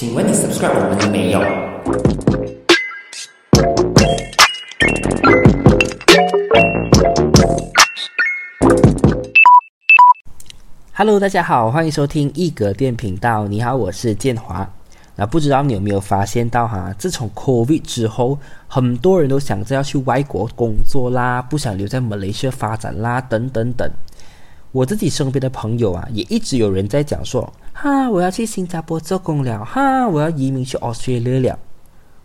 请问你 subscribe 我们了没有？Hello，大家好，欢迎收听一格电频道。你好，我是建华。那不知道你有没有发现到哈？自从 COVID 之后，很多人都想着要去外国工作啦，不想留在马来西亚发展啦，等等等。我自己身边的朋友啊，也一直有人在讲说。哈，我要去新加坡做工了。哈，我要移民去 Australia 了。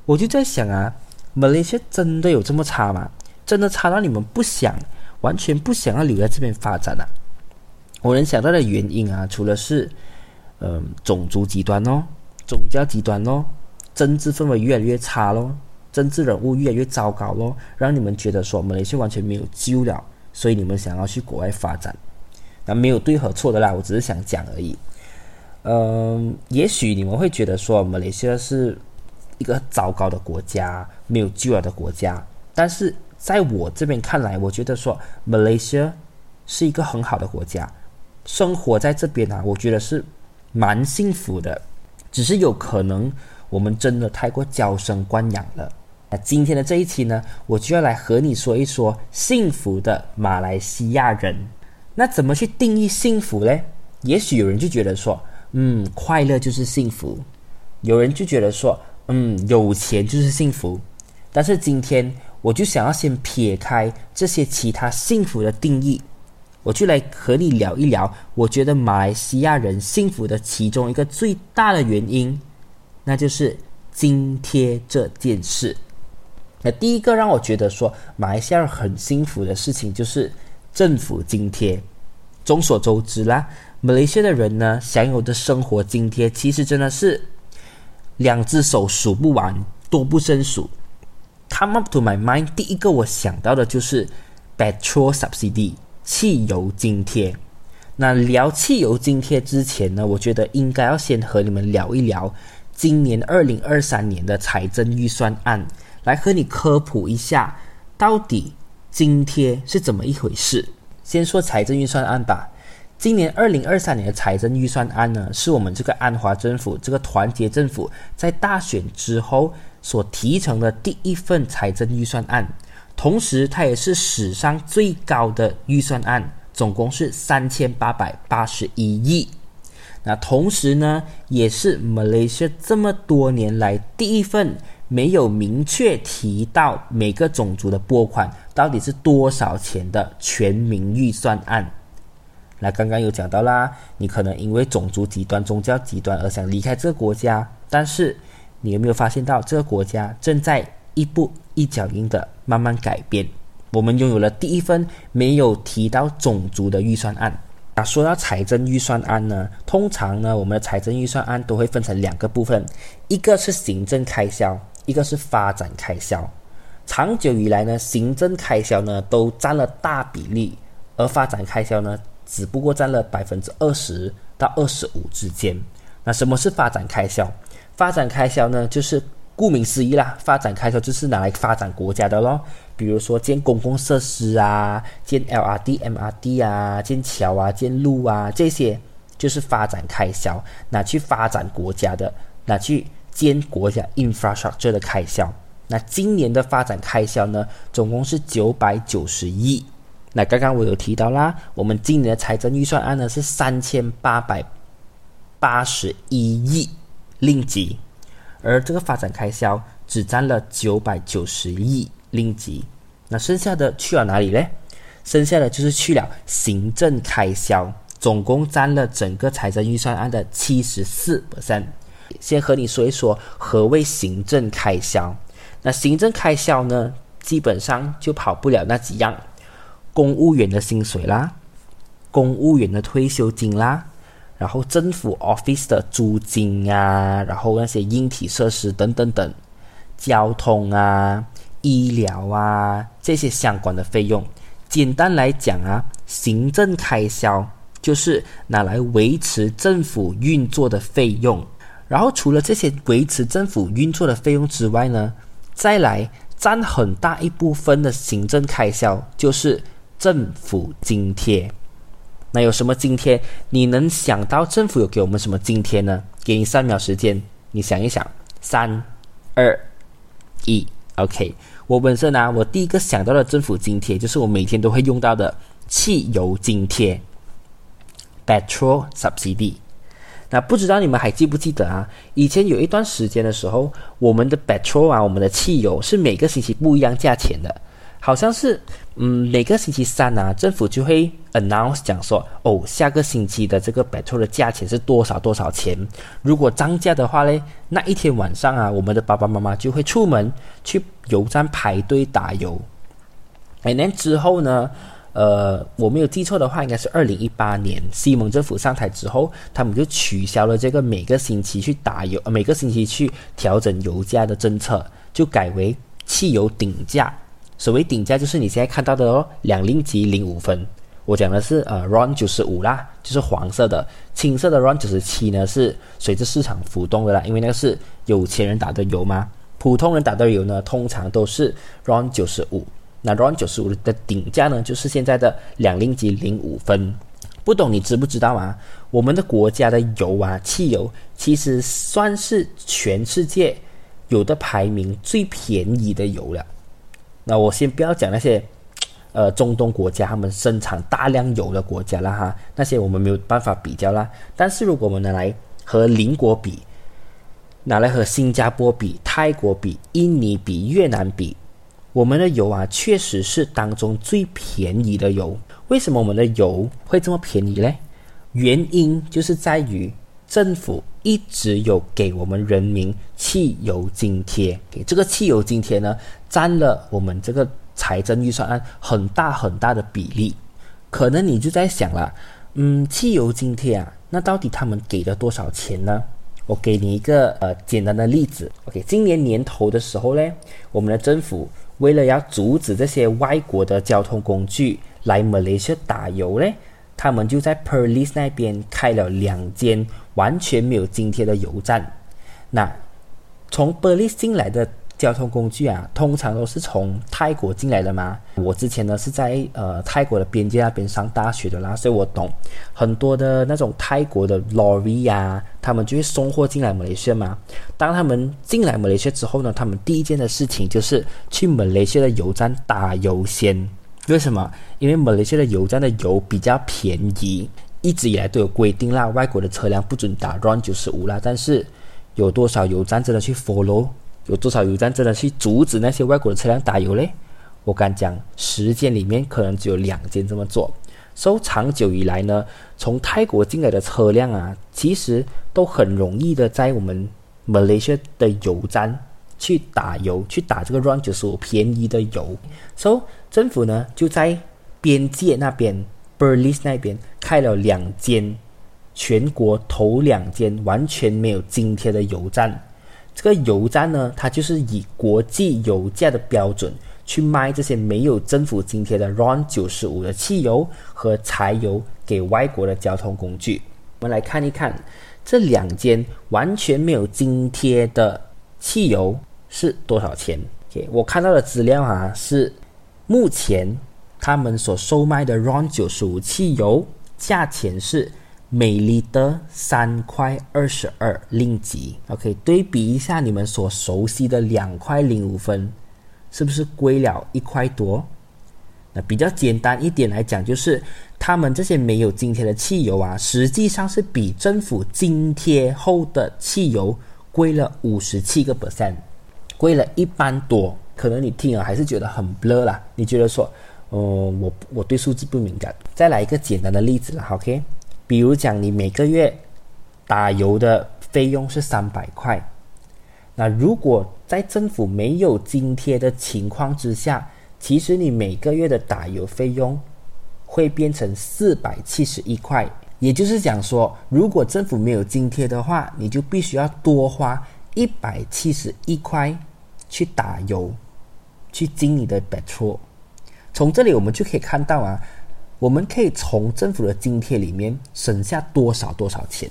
我就在想啊，马来西亚真的有这么差吗？真的差到你们不想，完全不想要留在这边发展啊？我能想到的原因啊，除了是，嗯，种族极端哦，宗教极端哦，政治氛围越来越差咯，政治人物越来越糟糕咯，让你们觉得说马来西亚完全没有救了，所以你们想要去国外发展。那没有对和错的啦，我只是想讲而已。嗯，也许你们会觉得说马来西亚是一个糟糕的国家，没有救了的国家。但是在我这边看来，我觉得说马来西亚是一个很好的国家，生活在这边啊，我觉得是蛮幸福的。只是有可能我们真的太过娇生惯养了。那今天的这一期呢，我就要来和你说一说幸福的马来西亚人。那怎么去定义幸福呢？也许有人就觉得说。嗯，快乐就是幸福。有人就觉得说，嗯，有钱就是幸福。但是今天我就想要先撇开这些其他幸福的定义，我就来和你聊一聊。我觉得马来西亚人幸福的其中一个最大的原因，那就是津贴这件事。那第一个让我觉得说马来西亚人很幸福的事情，就是政府津贴。众所周知啦。马来西亚的人呢，享有的生活津贴其实真的是两只手数不完，多不胜数。Come up to my mind，第一个我想到的就是 petrol subsidy 汽油津贴。那聊汽油津贴之前呢，我觉得应该要先和你们聊一聊今年二零二三年的财政预算案，来和你科普一下到底津贴是怎么一回事。先说财政预算案吧。今年二零二三年的财政预算案呢，是我们这个安华政府这个团结政府在大选之后所提成的第一份财政预算案，同时它也是史上最高的预算案，总共是三千八百八十一亿。那同时呢，也是马来西亚这么多年来第一份没有明确提到每个种族的拨款到底是多少钱的全民预算案。那刚刚有讲到啦，你可能因为种族极端、宗教极端而想离开这个国家，但是你有没有发现到这个国家正在一步一脚印的慢慢改变？我们拥有了第一份没有提到种族的预算案。那说到财政预算案呢，通常呢，我们的财政预算案都会分成两个部分，一个是行政开销，一个是发展开销。长久以来呢，行政开销呢都占了大比例，而发展开销呢。只不过占了百分之二十到二十五之间。那什么是发展开销？发展开销呢，就是顾名思义啦，发展开销就是拿来发展国家的咯。比如说建公共设施啊，建 LRT、MRT 啊，建桥啊，建路啊，这些就是发展开销，拿去发展国家的，拿去兼国家 infrastructure 的开销。那今年的发展开销呢，总共是九百九十亿。那刚刚我有提到啦，我们今年的财政预算案呢是三千八百八十一亿令吉，而这个发展开销只占了九百九十亿令吉，那剩下的去了哪里呢？剩下的就是去了行政开销，总共占了整个财政预算案的七十四 percent。先和你说一说何谓行政开销。那行政开销呢，基本上就跑不了那几样。公务员的薪水啦，公务员的退休金啦，然后政府 office 的租金啊，然后那些硬体设施等等等，交通啊、医疗啊这些相关的费用，简单来讲啊，行政开销就是拿来维持政府运作的费用。然后除了这些维持政府运作的费用之外呢，再来占很大一部分的行政开销就是。政府津贴，那有什么津贴？你能想到政府有给我们什么津贴呢？给你三秒时间，你想一想，三、二、一，OK。我本身呢，我第一个想到的政府津贴就是我每天都会用到的汽油津贴，petrol subsidy。那不知道你们还记不记得啊？以前有一段时间的时候，我们的 petrol 啊，我们的汽油是每个星期不一样价钱的。好像是，嗯，每个星期三啊，政府就会 announce 讲说，哦，下个星期的这个 petrol 的价钱是多少多少钱。如果涨价的话嘞，那一天晚上啊，我们的爸爸妈妈就会出门去油站排队打油。哎，那之后呢，呃，我没有记错的话，应该是二零一八年西蒙政府上台之后，他们就取消了这个每个星期去打油，每个星期去调整油价的政策，就改为汽油顶价。所谓顶价就是你现在看到的哦，两令吉零五分。我讲的是呃，RON 九十五啦，就是黄色的，青色的 RON 九十七呢是随着市场浮动的啦，因为那个是有钱人打的油嘛。普通人打的油呢，通常都是 RON 九十五。那 RON 九十五的顶价呢，就是现在的两令吉零五分。不懂你知不知道啊？我们的国家的油啊，汽油其实算是全世界有的排名最便宜的油了。那我先不要讲那些，呃，中东国家他们生产大量油的国家了哈，那些我们没有办法比较啦。但是如果我们拿来和邻国比，拿来和新加坡比、泰国比、印尼比、越南比，我们的油啊，确实是当中最便宜的油。为什么我们的油会这么便宜嘞？原因就是在于政府一直有给我们人民汽油津贴，给这个汽油津贴呢。占了我们这个财政预算案很大很大的比例，可能你就在想了，嗯，汽油津贴啊，那到底他们给了多少钱呢？我给你一个呃简单的例子，OK，今年年头的时候呢，我们的政府为了要阻止这些外国的交通工具来马来西亚打油呢，他们就在 Perlis 那边开了两间完全没有津贴的油站。那从 Perlis 进来的。交通工具啊，通常都是从泰国进来的嘛。我之前呢是在呃泰国的边界那边上大学的啦，所以我懂很多的那种泰国的 lorry 呀，他们就会送货进来马来西亚嘛。当他们进来马来西亚之后呢，他们第一件的事情就是去马来西亚的油站打油先。为什么？因为马来西亚的油站的油比较便宜，一直以来都有规定啦，外国的车辆不准打 run 九十五啦。但是有多少油站真的去 follow？有多少油站真的去阻止那些外国的车辆打油嘞？我敢讲，十间里面可能只有两间这么做。所以长久以来呢，从泰国进来的车辆啊，其实都很容易的在我们马来西亚的油站去打油，去打这个 run 就是便宜的油。所以政府呢就在边界那边 b e r l i s 那边开了两间，全国头两间完全没有津贴的油站。这个油站呢，它就是以国际油价的标准去卖这些没有政府津贴的 RON 九十五的汽油和柴油给外国的交通工具。我们来看一看这两间完全没有津贴的汽油是多少钱。OK，我看到的资料啊是目前他们所售卖的 RON 九十五汽油价钱是。每立的三块二十二令吉，OK，对比一下你们所熟悉的两块零五分，是不是贵了一块多？那比较简单一点来讲，就是他们这些没有津贴的汽油啊，实际上是比政府津贴后的汽油贵了五十七个 percent，贵了一般多。可能你听了还是觉得很 blur 啦，你觉得说，哦，我我对数字不敏感。再来一个简单的例子了，OK。比如讲，你每个月打油的费用是三百块，那如果在政府没有津贴的情况之下，其实你每个月的打油费用会变成四百七十一块。也就是讲说，如果政府没有津贴的话，你就必须要多花一百七十一块去打油，去进你的支出。从这里我们就可以看到啊。我们可以从政府的津贴里面省下多少多少钱，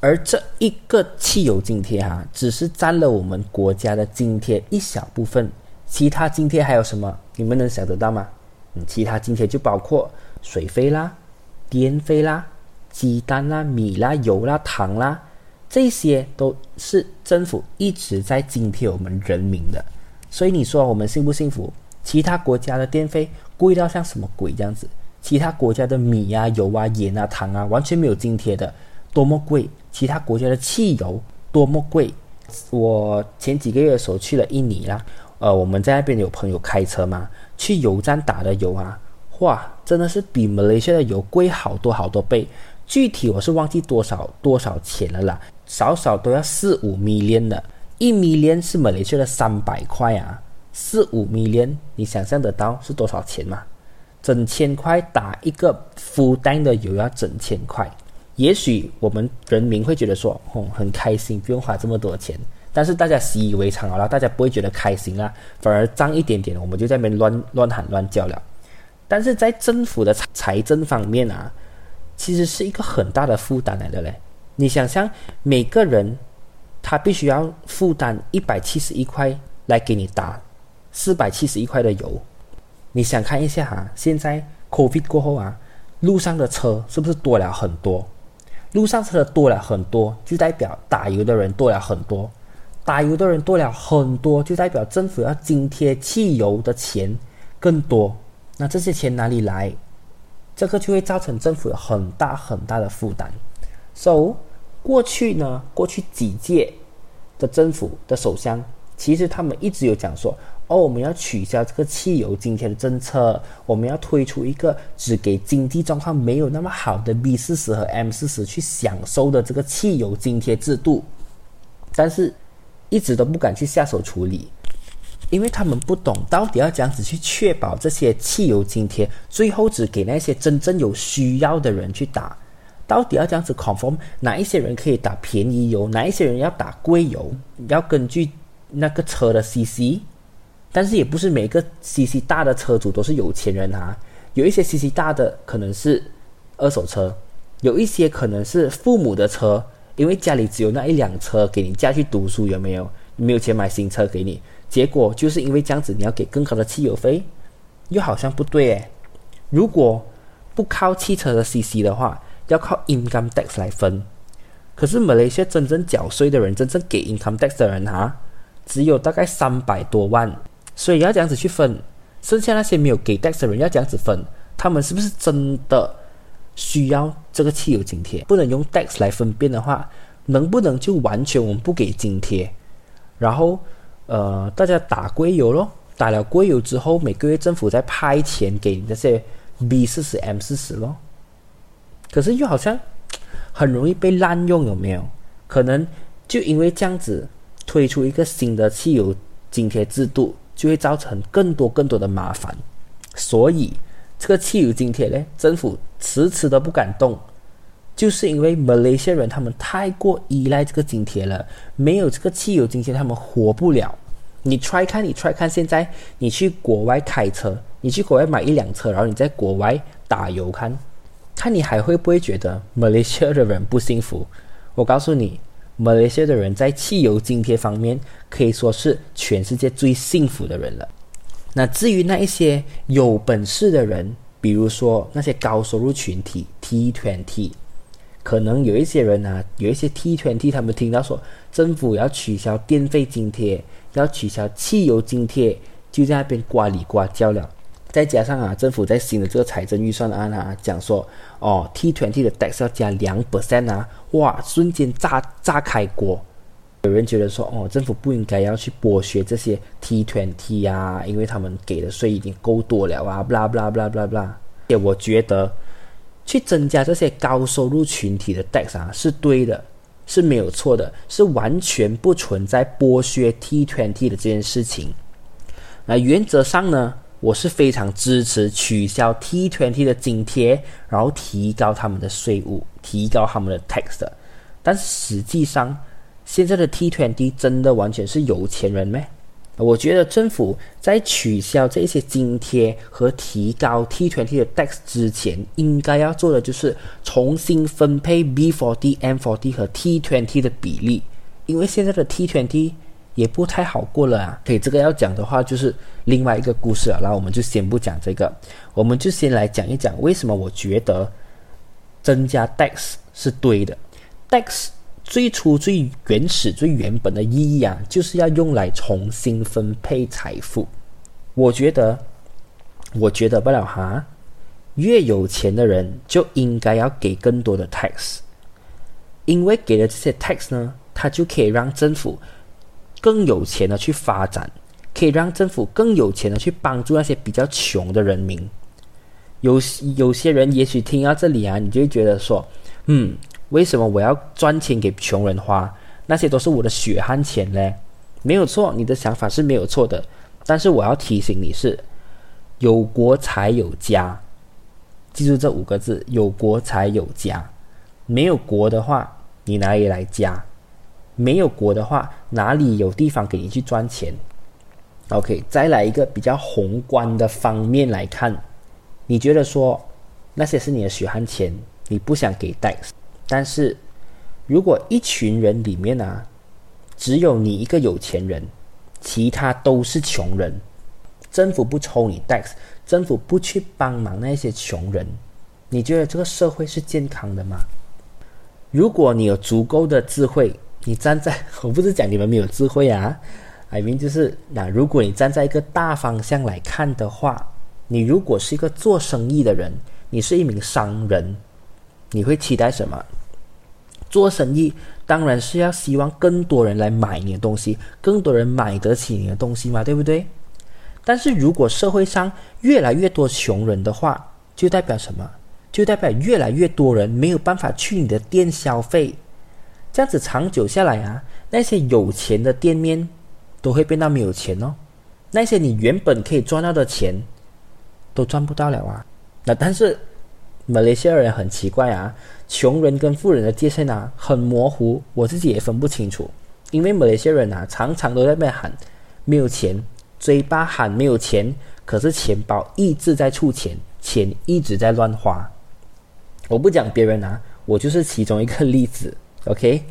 而这一个汽油津贴哈，只是占了我们国家的津贴一小部分。其他津贴还有什么？你们能想得到吗？嗯，其他津贴就包括水费啦、电费啦、鸡蛋啦、米啦、油啦、糖啦，这些都是政府一直在津贴我们人民的。所以你说我们幸不幸福？其他国家的电费贵到像什么鬼这样子？其他国家的米啊、油啊、盐啊、糖啊，完全没有津贴的，多么贵！其他国家的汽油多么贵！我前几个月的时候去了印尼啦，呃，我们在那边有朋友开车嘛，去油站打的油啊，哇，真的是比马来西亚的油贵好多好多倍。具体我是忘记多少多少钱了啦，少少都要四五 million 的，一米连是马来西亚的三百块啊，四五米连，你想象得到是多少钱吗？整千块打一个负担的油要整千块。也许我们人民会觉得说，哦，很开心，不用花这么多钱。但是大家习以为常了，大家不会觉得开心啊，反而脏一点点，我们就在那边乱乱喊乱叫了。但是在政府的财政方面啊，其实是一个很大的负担来的嘞。你想象每个人他必须要负担一百七十一块来给你打四百七十一块的油，你想看一下哈，现在 COVID 过后啊，路上的车是不是多了很多？路上车多了很多，就代表打油的人多了很多。打油的人多了很多，就代表政府要津贴汽油的钱更多。那这些钱哪里来？这个就会造成政府有很大很大的负担。So，过去呢，过去几届的政府的首相，其实他们一直有讲说。哦，我们要取消这个汽油津贴的政策，我们要推出一个只给经济状况没有那么好的 B 四十和 M 四十去享受的这个汽油津贴制度，但是一直都不敢去下手处理，因为他们不懂到底要这样子去确保这些汽油津贴最后只给那些真正有需要的人去打，到底要这样子 confirm 哪一些人可以打便宜油，哪一些人要打贵油，要根据那个车的 CC。但是也不是每个 CC 大的车主都是有钱人啊，有一些 CC 大的可能是二手车，有一些可能是父母的车，因为家里只有那一辆车给你驾去读书，有没有？没有钱买新车给你，结果就是因为这样子，你要给更高的汽油费，又好像不对诶。如果不靠汽车的 CC 的话，要靠 income tax 来分，可是马来西亚真正缴税的人，真正给 income tax 的人哈，只有大概三百多万。所以要这样子去分，剩下那些没有给 tax 的人要这样子分，他们是不是真的需要这个汽油津贴？不能用 tax 来分辨的话，能不能就完全我们不给津贴？然后，呃，大家打贵油咯，打了贵油之后，每个月政府再派钱给你那些 B 四十 M 四十咯。可是又好像很容易被滥用，有没有？可能就因为这样子推出一个新的汽油津贴制度。就会造成更多更多的麻烦，所以这个汽油津贴呢，政府迟迟都不敢动，就是因为马来西亚人他们太过依赖这个津贴了，没有这个汽油津贴，他们活不了。你 try 看，你 try 看，现在你去国外开车，你去国外买一辆车，然后你在国外打油看，看你还会不会觉得马来西亚的人不幸福？我告诉你。马来西亚的人在汽油津贴方面可以说是全世界最幸福的人了。那至于那一些有本事的人，比如说那些高收入群体 T 团体，可能有一些人啊，有一些 T 团体，他们听到说政府要取消电费津贴，要取消汽油津贴，就在那边呱里呱叫了。再加上啊，政府在新的这个财政预算案啊，讲说哦，T 团体的 tax 要加两 percent 啊，哇，瞬间炸炸开锅。有人觉得说哦，政府不应该要去剥削这些 T 团体啊，因为他们给的税已经够多了啊，不啦不啦不啦不啦不啦。也我觉得去增加这些高收入群体的 tax 啊，是对的，是没有错的，是完全不存在剥削 T 团体的这件事情。那原则上呢？我是非常支持取消 T 团体的津贴，然后提高他们的税务，提高他们的 tax 的。但是实际上，现在的 T 团体真的完全是有钱人吗？我觉得政府在取消这些津贴和提高 T 团体的 tax 之前，应该要做的就是重新分配 B40、M40 和 T 团体的比例，因为现在的 T20。也不太好过了啊！可以，这个要讲的话就是另外一个故事了。那我们就先不讲这个，我们就先来讲一讲为什么我觉得增加 tax 是对的。tax 最初最原始、最原本的意义啊，就是要用来重新分配财富。我觉得，我觉得不了哈，越有钱的人就应该要给更多的 tax，因为给了这些 tax 呢，它就可以让政府更有钱的去发展，可以让政府更有钱的去帮助那些比较穷的人民。有有些人也许听到这里啊，你就觉得说，嗯。为什么我要赚钱给穷人花？那些都是我的血汗钱嘞，没有错，你的想法是没有错的。但是我要提醒你是，有国才有家，记住这五个字：有国才有家。没有国的话，你哪里来家？没有国的话，哪里有地方给你去赚钱？OK，再来一个比较宏观的方面来看，你觉得说那些是你的血汗钱，你不想给 tax？但是，如果一群人里面啊，只有你一个有钱人，其他都是穷人，政府不抽你 tax，政府不去帮忙那些穷人，你觉得这个社会是健康的吗？如果你有足够的智慧，你站在 我不是讲你们没有智慧啊，I mean 就是那如果你站在一个大方向来看的话，你如果是一个做生意的人，你是一名商人，你会期待什么？做生意当然是要希望更多人来买你的东西，更多人买得起你的东西嘛，对不对？但是如果社会上越来越多穷人的话，就代表什么？就代表越来越多人没有办法去你的店消费。这样子长久下来啊，那些有钱的店面都会变到没有钱哦。那些你原本可以赚到的钱都赚不到了啊。那但是。马来西亚人很奇怪啊，穷人跟富人的界限啊很模糊，我自己也分不清楚。因为马来西亚人啊常常都在被喊没有钱，嘴巴喊没有钱，可是钱包一直在出钱，钱一直在乱花。我不讲别人啊，我就是其中一个例子。OK，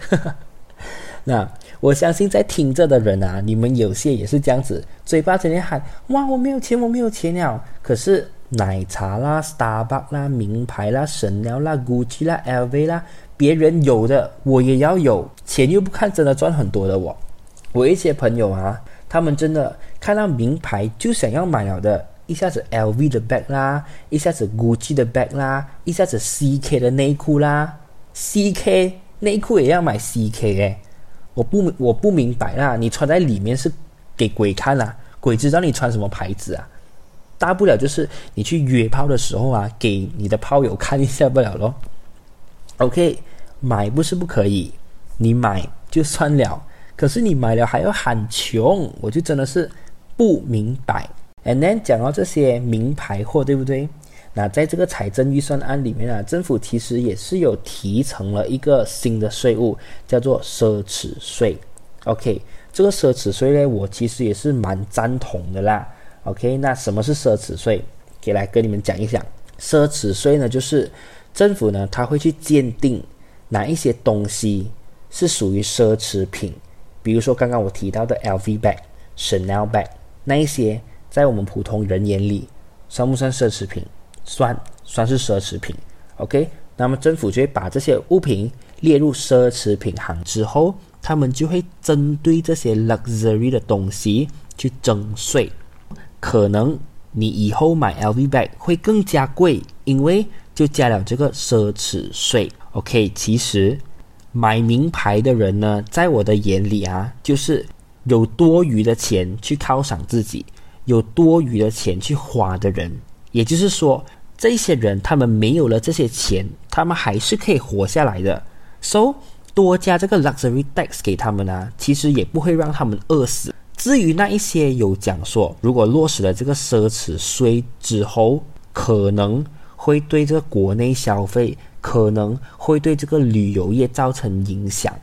那我相信在听着的人啊，你们有些也是这样子，嘴巴整天喊哇我没有钱，我没有钱了，可是。奶茶啦，Starbucks 啦，名牌啦，神鸟啦，Gucci 啦，LV 啦，别人有的我也要有，钱又不看真的赚很多的我。我一些朋友啊，他们真的看到名牌就想要买了的，一下子 LV 的 bag 啦，一下子 Gucci 的 bag 啦，一下子 CK 的内裤啦，CK 内裤也要买 CK 诶，我不我不明白啦，你穿在里面是给鬼看啦，鬼知道你穿什么牌子啊？大不了就是你去约炮的时候啊，给你的炮友看一下不了咯。OK，买不是不可以，你买就算了。可是你买了还要喊穷，我就真的是不明白。And then 讲到这些名牌货，对不对？那在这个财政预算案里面啊，政府其实也是有提成了一个新的税务，叫做奢侈税。OK，这个奢侈税呢，我其实也是蛮赞同的啦。OK，那什么是奢侈税？可以来跟你们讲一讲。奢侈税呢，就是政府呢，他会去鉴定哪一些东西是属于奢侈品。比如说刚刚我提到的 LV bag、Chanel bag，那一些在我们普通人眼里算不算奢侈品？算，算是奢侈品。OK，那么政府就会把这些物品列入奢侈品行之后，他们就会针对这些 luxury 的东西去征税。可能你以后买 LV bag 会更加贵，因为就加了这个奢侈税。OK，其实买名牌的人呢，在我的眼里啊，就是有多余的钱去犒赏自己，有多余的钱去花的人。也就是说，这些人他们没有了这些钱，他们还是可以活下来的。So 多加这个 luxury tax 给他们呢，其实也不会让他们饿死。至于那一些有讲说，如果落实了这个奢侈税之后，可能会对这个国内消费，可能会对这个旅游业造成影响，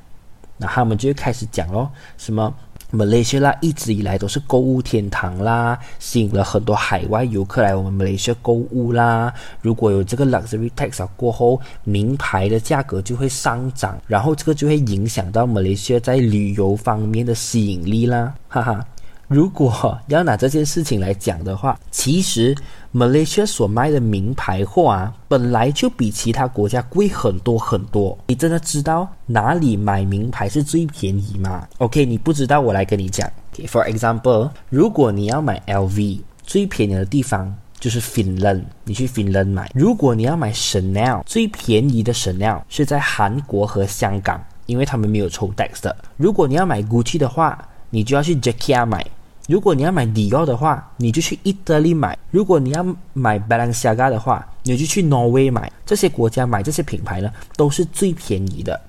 那他们就开始讲咯，什么？马来西亚一直以来都是购物天堂啦，吸引了很多海外游客来我们马来西亚购物啦。如果有这个 luxury tax 过后，名牌的价格就会上涨，然后这个就会影响到马来西亚在旅游方面的吸引力啦，哈哈。如果要拿这件事情来讲的话，其实 Malaysia 所卖的名牌货啊，本来就比其他国家贵很多很多。你真的知道哪里买名牌是最便宜吗？OK，你不知道，我来跟你讲。For example，如果你要买 LV，最便宜的地方就是 Finland，你去 Finland 买。如果你要买 Chanel，最便宜的 Chanel 是在韩国和香港，因为他们没有抽 tax 的。如果你要买 Gucci 的话，你就要去 Jacquard 买。如果你要买 Dior 的话，你就去意大利买；如果你要买 Balenciaga 的话，你就去挪威买。这些国家买这些品牌呢，都是最便宜的。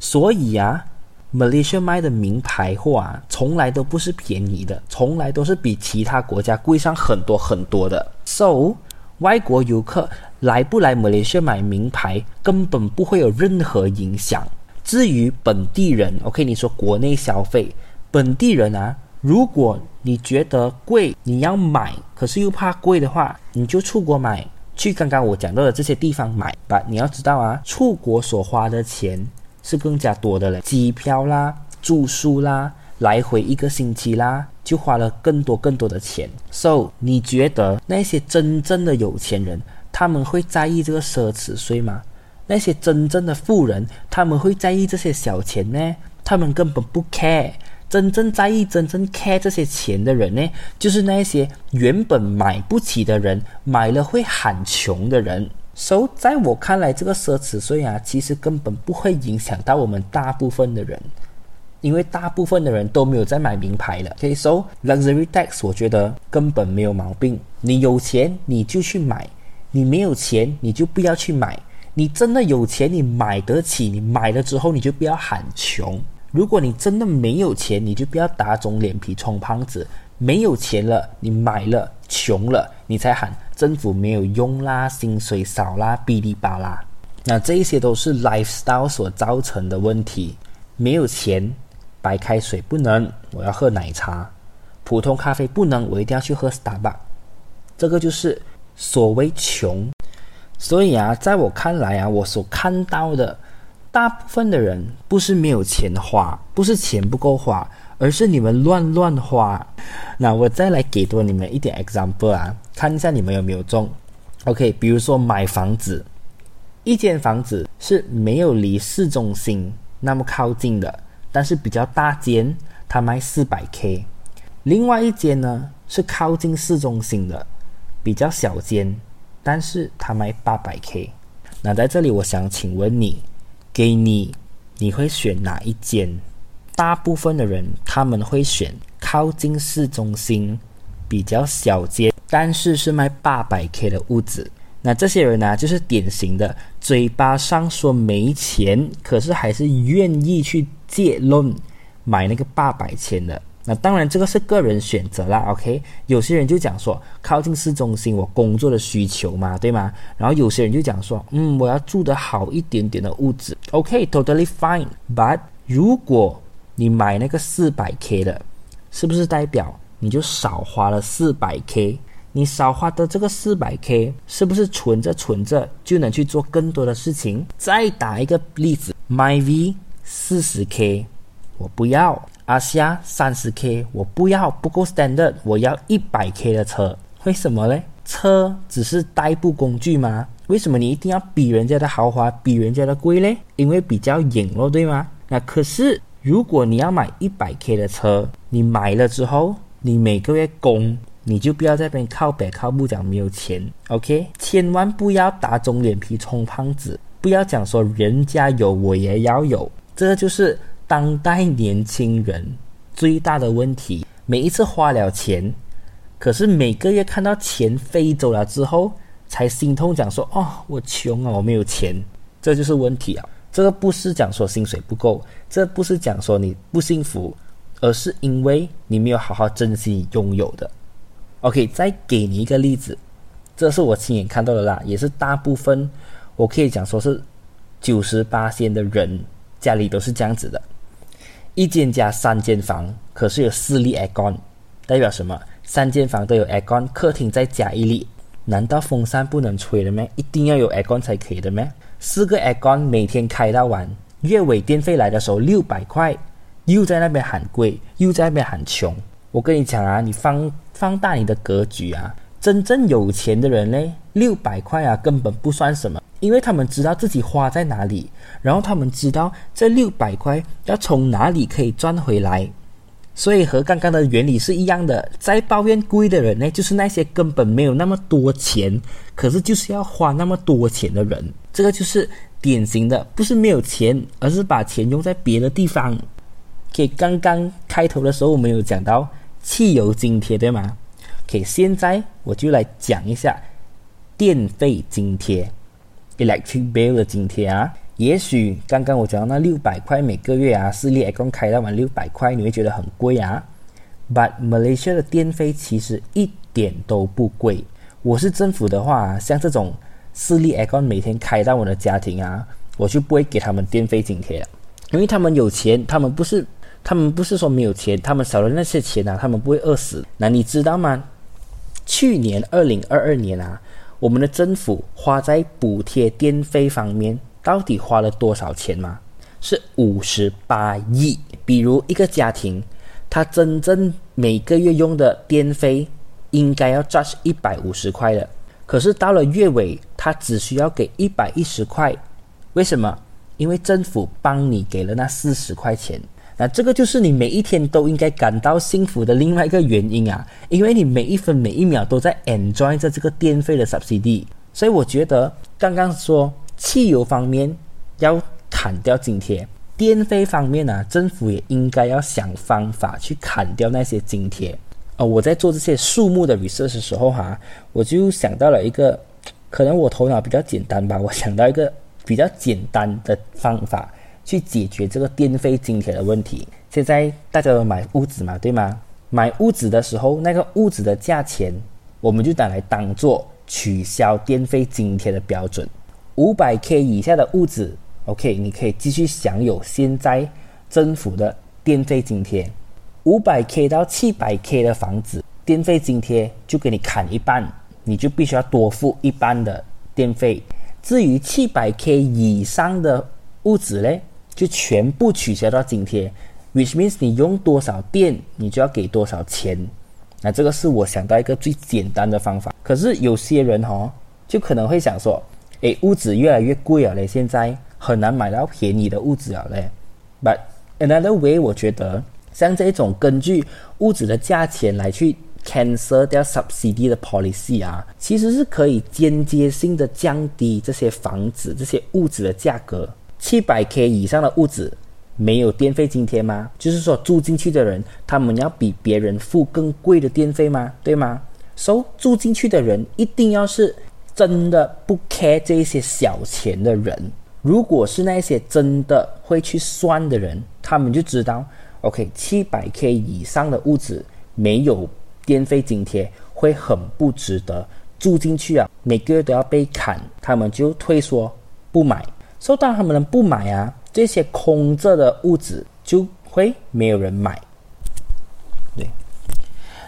所以啊，Malaysia 卖的名牌货啊，从来都不是便宜的，从来都是比其他国家贵上很多很多的。So，外国游客来不来 Malaysia 买名牌，根本不会有任何影响。至于本地人，OK，你说国内消费，本地人啊。如果你觉得贵，你要买，可是又怕贵的话，你就出国买，去刚刚我讲到的这些地方买吧。你要知道啊，出国所花的钱是更加多的嘞，机票啦、住宿啦、来回一个星期啦，就花了更多更多的钱。So，你觉得那些真正的有钱人，他们会在意这个奢侈税吗？那些真正的富人，他们会在意这些小钱呢？他们根本不 care。真正在意、真正 care 这些钱的人呢，就是那些原本买不起的人，买了会喊穷的人。所以，在我看来，这个奢侈税啊，其实根本不会影响到我们大部分的人，因为大部分的人都没有在买名牌了。可以，luxury tax 我觉得根本没有毛病。你有钱你就去买，你没有钱你就不要去买。你真的有钱，你买得起，你买了之后你就不要喊穷。如果你真的没有钱，你就不要打肿脸皮充胖子。没有钱了，你买了，穷了，你才喊政府没有用啦，薪水少啦，哔哩吧啦。那这一些都是 lifestyle 所造成的问题。没有钱，白开水不能，我要喝奶茶；普通咖啡不能，我一定要去喝 Starbucks。这个就是所谓穷。所以啊，在我看来啊，我所看到的。大部分的人不是没有钱花，不是钱不够花，而是你们乱乱花。那我再来给多你们一点 example 啊，看一下你们有没有中。OK，比如说买房子，一间房子是没有离市中心那么靠近的，但是比较大间，它卖四百 K。另外一间呢是靠近市中心的，比较小间，但是它卖八百 K。那在这里，我想请问你。给你，你会选哪一间？大部分的人他们会选靠近市中心、比较小街，但是是卖八百 K 的屋子。那这些人呢，就是典型的嘴巴上说没钱，可是还是愿意去借论买那个八百千的。那当然，这个是个人选择啦，OK？有些人就讲说，靠近市中心，我工作的需求嘛，对吗？然后有些人就讲说，嗯，我要住的好一点点的屋子，OK？Totally fine。But 如果你买那个四百 K 的，是不是代表你就少花了四百 K？你少花的这个四百 K，是不是存着存着就能去做更多的事情？再打一个例子，My V 四十 K，我不要。阿夏三十 K，我不要，不够 standard，我要一百 K 的车。为什么呢？车只是代步工具吗？为什么你一定要比人家的豪华，比人家的贵嘞？因为比较隐咯，对吗？那可是，如果你要买一百 K 的车，你买了之后，你每个月供，你就不要在边靠北靠不讲没有钱，OK？千万不要打肿脸皮充胖子，不要讲说人家有我也要有，这就是。当代年轻人最大的问题，每一次花了钱，可是每个月看到钱飞走了之后，才心痛，讲说：“哦，我穷啊，我没有钱。”这就是问题啊！这个不是讲说薪水不够，这不是讲说你不幸福，而是因为你没有好好珍惜拥有的。OK，再给你一个例子，这是我亲眼看到的啦，也是大部分，我可以讲说是九十八线的人家里都是这样子的。一间加三间房，可是有四粒 aircon，代表什么？三间房都有 aircon，客厅再加一粒，难道风扇不能吹了吗？一定要有 aircon 才可以的吗？四个 aircon 每天开到晚，月尾电费来的时候六百块，又在那边喊贵，又在那边喊穷，我跟你讲啊，你放放大你的格局啊，真正有钱的人呢，六百块啊根本不算什么，因为他们知道自己花在哪里，然后他们知道这六百块要从哪里可以赚回来，所以和刚刚的原理是一样的。在抱怨贵的人呢，就是那些根本没有那么多钱，可是就是要花那么多钱的人，这个就是典型的，不是没有钱，而是把钱用在别的地方。给刚刚开头的时候我们有讲到。汽油津贴对吗？OK，现在我就来讲一下电费津贴 （electric bill） 的津贴啊。也许刚刚我讲到那六百块每个月啊，私立 A 共开到完六百块，你会觉得很贵啊。But Malaysia 的电费其实一点都不贵。我是政府的话，像这种私立 A 共每天开到我的家庭啊，我就不会给他们电费津贴了，因为他们有钱，他们不是。他们不是说没有钱，他们少了那些钱啊，他们不会饿死。那你知道吗？去年二零二二年啊，我们的政府花在补贴电费方面，到底花了多少钱吗？是五十八亿。比如一个家庭，他真正每个月用的电费应该要 charge 一百五十块的，可是到了月尾，他只需要给一百一十块。为什么？因为政府帮你给了那四十块钱。那这个就是你每一天都应该感到幸福的另外一个原因啊，因为你每一分每一秒都在 enjoy 着这个电费的 subsidy，所以我觉得刚刚说汽油方面要砍掉津贴，电费方面呢，政府也应该要想方法去砍掉那些津贴。哦，我在做这些数目的 research 的时候哈，我就想到了一个，可能我头脑比较简单吧，我想到一个比较简单的方法。去解决这个电费津贴的问题。现在大家都买屋子嘛，对吗？买屋子的时候，那个屋子的价钱，我们就拿来当做取消电费津贴的标准。五百 K 以下的屋子，OK，你可以继续享有现在政府的电费津贴。五百 K 到七百 K 的房子，电费津贴就给你砍一半，你就必须要多付一半的电费。至于七百 K 以上的屋子嘞？就全部取消掉津贴，which means 你用多少电，你就要给多少钱。那这个是我想到一个最简单的方法。可是有些人哈，就可能会想说，诶，屋子越来越贵了嘞，现在很难买到便宜的屋子了嘞。But another way，我觉得像这种根据屋子的价钱来去 cancel 掉 subsidy 的 policy 啊，其实是可以间接性的降低这些房子、这些屋子的价格。七百 K 以上的屋子没有电费津贴吗？就是说住进去的人，他们要比别人付更贵的电费吗？对吗？So 住进去的人一定要是真的不 care 这些小钱的人。如果是那些真的会去算的人，他们就知道，OK，七百 K 以上的屋子没有电费津贴会很不值得住进去啊，每个月都要被砍，他们就退缩不买。受到他们的不买啊，这些空着的屋子就会没有人买。对，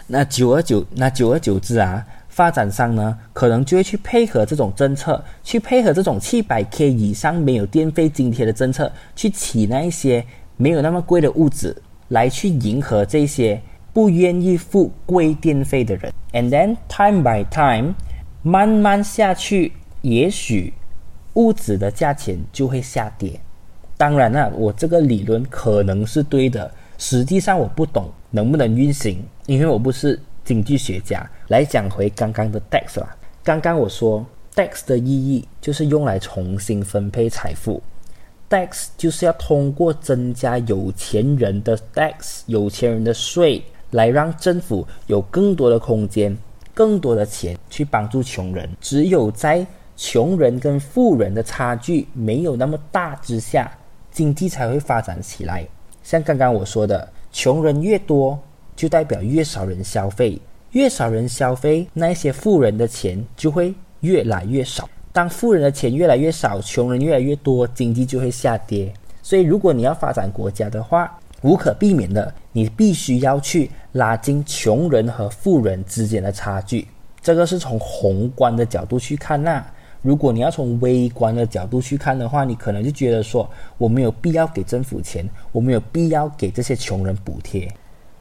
那久而久，那久而久之啊，发展商呢，可能就会去配合这种政策，去配合这种七百 K 以上没有电费津贴的政策，去起那一些没有那么贵的屋子，来去迎合这些不愿意付贵电费的人。And then time by time，慢慢下去，也许。物质的价钱就会下跌。当然了，我这个理论可能是对的，实际上我不懂能不能运行，因为我不是经济学家。来讲回刚刚的 tax 啦，刚刚我说 tax 的意义就是用来重新分配财富，tax 就是要通过增加有钱人的 tax，有钱人的税，来让政府有更多的空间、更多的钱去帮助穷人。只有在穷人跟富人的差距没有那么大之下，经济才会发展起来。像刚刚我说的，穷人越多，就代表越少人消费，越少人消费，那些富人的钱就会越来越少。当富人的钱越来越少，穷人越来越多，经济就会下跌。所以，如果你要发展国家的话，无可避免的，你必须要去拉近穷人和富人之间的差距。这个是从宏观的角度去看那。如果你要从微观的角度去看的话，你可能就觉得说，我没有必要给政府钱，我没有必要给这些穷人补贴。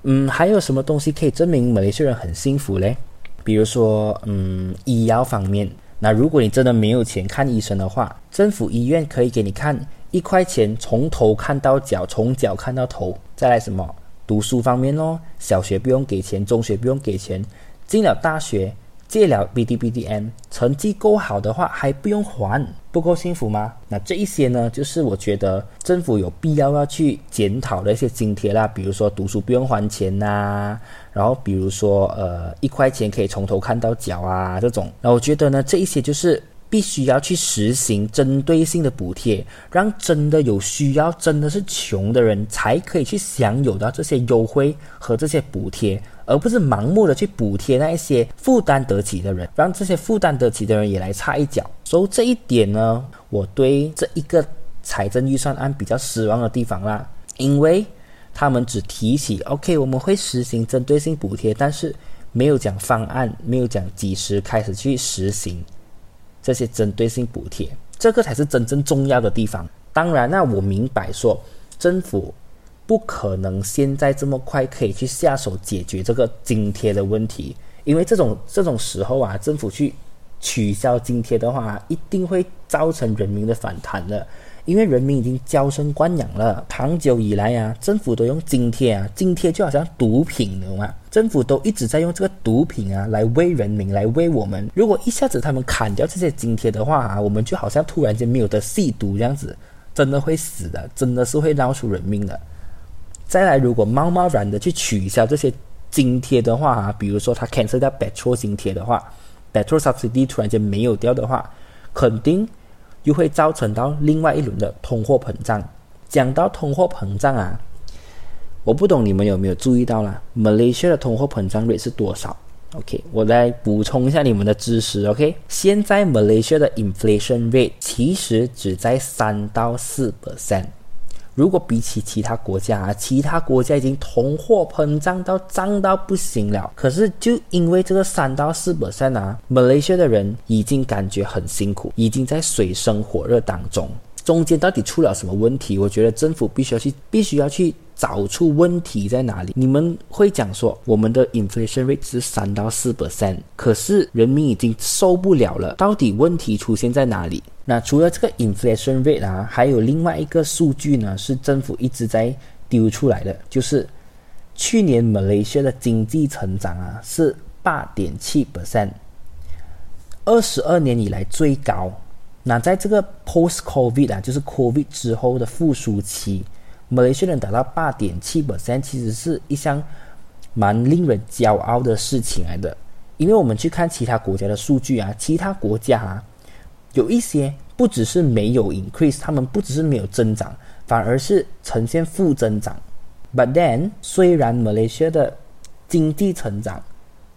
嗯，还有什么东西可以证明马来西亚人很幸福嘞？比如说，嗯，医药方面。那如果你真的没有钱看医生的话，政府医院可以给你看一块钱从头看到脚，从脚看到头。再来什么？读书方面哦，小学不用给钱，中学不用给钱，进了大学。借了 B D B D M，成绩够好的话还不用还，不够幸福吗？那这一些呢，就是我觉得政府有必要要去检讨的一些津贴啦，比如说读书不用还钱呐，然后比如说呃一块钱可以从头看到脚啊这种。那我觉得呢，这一些就是必须要去实行针对性的补贴，让真的有需要、真的是穷的人才可以去享有到这些优惠和这些补贴。而不是盲目的去补贴那一些负担得起的人，让这些负担得起的人也来插一脚。所以这一点呢，我对这一个财政预算案比较失望的地方啦，因为他们只提起 OK，我们会实行针对性补贴，但是没有讲方案，没有讲几时开始去实行这些针对性补贴，这个才是真正重要的地方。当然，那我明白说政府。不可能现在这么快可以去下手解决这个津贴的问题，因为这种这种时候啊，政府去取消津贴的话，一定会造成人民的反弹的，因为人民已经娇生惯养了，长久以来啊，政府都用津贴啊，津贴就好像毒品，懂吗？政府都一直在用这个毒品啊来喂人民，来喂我们。如果一下子他们砍掉这些津贴的话啊，我们就好像突然间没有得吸毒这样子，真的会死的，真的是会闹出人命的。再来，如果贸贸然的去取消这些津贴的话啊，比如说他 cancel 掉 petrol 津贴的话，petrol subsidy 突然间没有掉的话，肯定又会造成到另外一轮的通货膨胀。讲到通货膨胀啊，我不懂你们有没有注意到啦 m a l a y s i a 的通货膨胀率是多少？OK，我来补充一下你们的知识。OK，现在 Malaysia 的 inflation rate 其实只在三到四 percent。如果比起其他国家啊，其他国家已经通货膨胀到涨到不行了。可是就因为这个三到四 percent 啊，马来西亚的人已经感觉很辛苦，已经在水深火热当中。中间到底出了什么问题？我觉得政府必须要去，必须要去找出问题在哪里。你们会讲说，我们的 inflation rate 是三到四 percent，可是人民已经受不了了。到底问题出现在哪里？那除了这个 inflation rate 啊，还有另外一个数据呢，是政府一直在丢出来的，就是去年马来西亚的经济成长啊是八点七 percent，二十二年以来最高。那在这个 post covid 啊，就是 covid 之后的复苏期，马来西亚能达到八点七 percent，其实是一项蛮令人骄傲的事情来的。因为我们去看其他国家的数据啊，其他国家啊。有一些不只是没有 increase，他们不只是没有增长，反而是呈现负增长。But then，虽然 Malaysia 的经济成长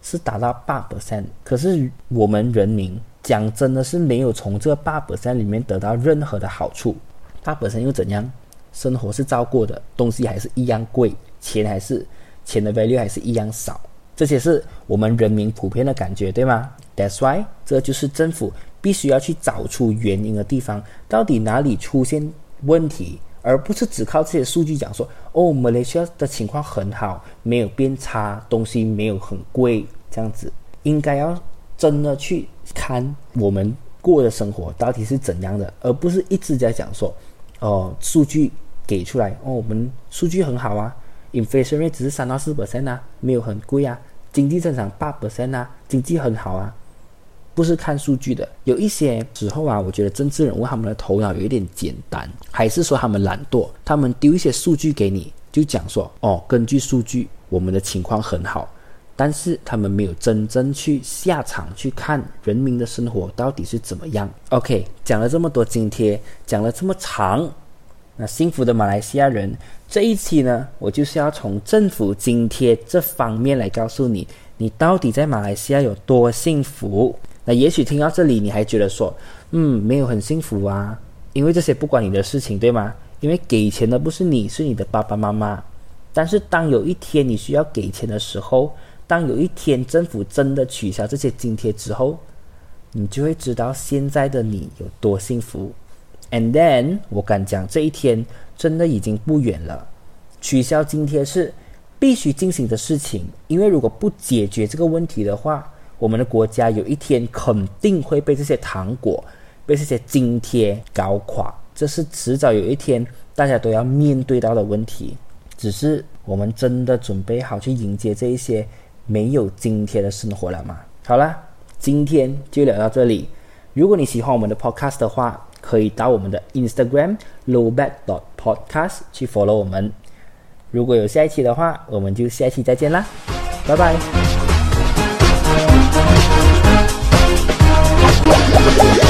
是达到八 percent，可是我们人民讲真的是没有从这八 percent 里面得到任何的好处。八 percent 又怎样？生活是照过的，东西还是一样贵，钱还是钱的 value 还是一样少。这些是我们人民普遍的感觉，对吗？That's why，这就是政府。必须要去找出原因的地方，到底哪里出现问题，而不是只靠这些数据讲说，哦，马来西亚的情况很好，没有变差，东西没有很贵，这样子，应该要真的去看我们过的生活到底是怎样的，而不是一直在讲说，哦，数据给出来，哦，我们数据很好啊，inflation rate 只是三到四 percent 啊，没有很贵啊，经济增长八 percent 啊，经济很好啊。不是看数据的，有一些时候啊，我觉得政治人物他们的头脑有一点简单，还是说他们懒惰？他们丢一些数据给你，就讲说哦，根据数据，我们的情况很好，但是他们没有真正去下场去看人民的生活到底是怎么样。OK，讲了这么多津贴，讲了这么长，那幸福的马来西亚人这一期呢，我就是要从政府津贴这方面来告诉你，你到底在马来西亚有多幸福。那也许听到这里，你还觉得说，嗯，没有很幸福啊，因为这些不关你的事情，对吗？因为给钱的不是你，是你的爸爸妈妈。但是当有一天你需要给钱的时候，当有一天政府真的取消这些津贴之后，你就会知道现在的你有多幸福。And then，我敢讲，这一天真的已经不远了。取消津贴是必须进行的事情。因为如果不解决这个问题的话，我们的国家有一天肯定会被这些糖果、被这些津贴搞垮，这是迟早有一天大家都要面对到的问题。只是我们真的准备好去迎接这一些没有津贴的生活了吗？好啦，今天就聊到这里。如果你喜欢我们的 podcast 的话，可以到我们的 Instagram lowbat dot podcast 去 follow 我们。如果有下一期的话，我们就下一期再见啦，拜拜。Yeah.